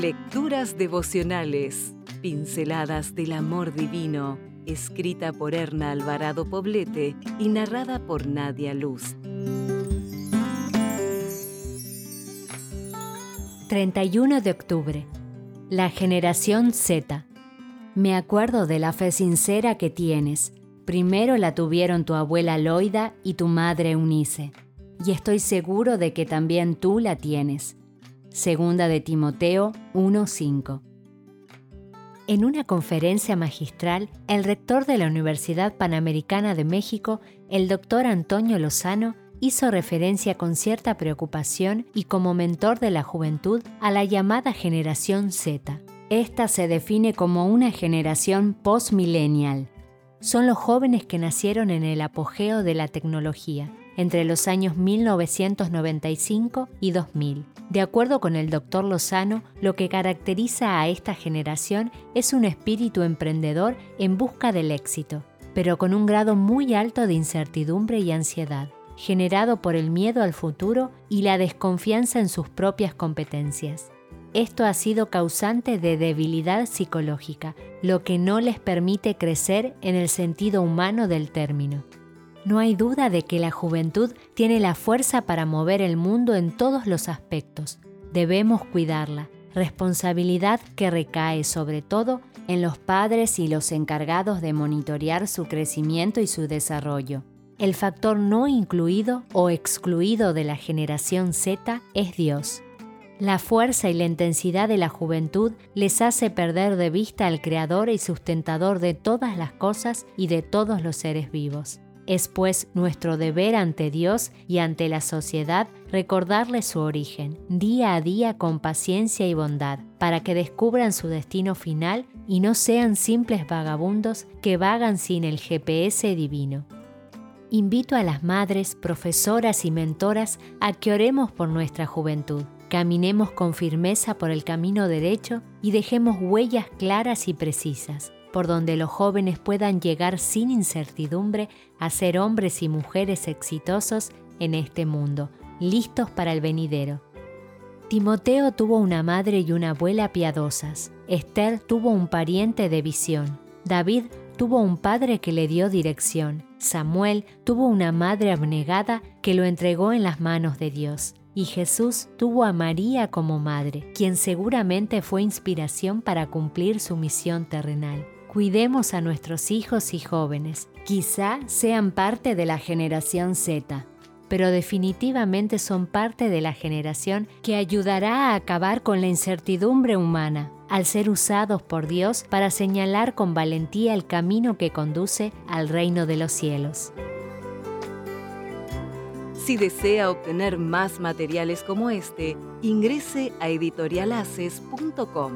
Lecturas devocionales, pinceladas del amor divino, escrita por Erna Alvarado Poblete y narrada por Nadia Luz. 31 de octubre. La generación Z. Me acuerdo de la fe sincera que tienes. Primero la tuvieron tu abuela Loida y tu madre Eunice. Y estoy seguro de que también tú la tienes. Segunda de Timoteo 1:5. En una conferencia magistral, el rector de la Universidad Panamericana de México, el doctor Antonio Lozano, hizo referencia con cierta preocupación y como mentor de la juventud a la llamada generación Z. Esta se define como una generación post-millennial. Son los jóvenes que nacieron en el apogeo de la tecnología, entre los años 1995 y 2000. De acuerdo con el doctor Lozano, lo que caracteriza a esta generación es un espíritu emprendedor en busca del éxito, pero con un grado muy alto de incertidumbre y ansiedad generado por el miedo al futuro y la desconfianza en sus propias competencias. Esto ha sido causante de debilidad psicológica, lo que no les permite crecer en el sentido humano del término. No hay duda de que la juventud tiene la fuerza para mover el mundo en todos los aspectos. Debemos cuidarla, responsabilidad que recae sobre todo en los padres y los encargados de monitorear su crecimiento y su desarrollo. El factor no incluido o excluido de la generación Z es Dios. La fuerza y la intensidad de la juventud les hace perder de vista al Creador y sustentador de todas las cosas y de todos los seres vivos. Es pues nuestro deber ante Dios y ante la sociedad recordarles su origen, día a día con paciencia y bondad, para que descubran su destino final y no sean simples vagabundos que vagan sin el GPS divino. Invito a las madres, profesoras y mentoras a que oremos por nuestra juventud, caminemos con firmeza por el camino derecho y dejemos huellas claras y precisas, por donde los jóvenes puedan llegar sin incertidumbre a ser hombres y mujeres exitosos en este mundo, listos para el venidero. Timoteo tuvo una madre y una abuela piadosas. Esther tuvo un pariente de visión. David tuvo un padre que le dio dirección. Samuel tuvo una madre abnegada que lo entregó en las manos de Dios. Y Jesús tuvo a María como madre, quien seguramente fue inspiración para cumplir su misión terrenal. Cuidemos a nuestros hijos y jóvenes. Quizá sean parte de la generación Z, pero definitivamente son parte de la generación que ayudará a acabar con la incertidumbre humana, al ser usados por Dios para señalar con valentía el camino que conduce al reino de los cielos. Si desea obtener más materiales como este, ingrese a editorialaces.com.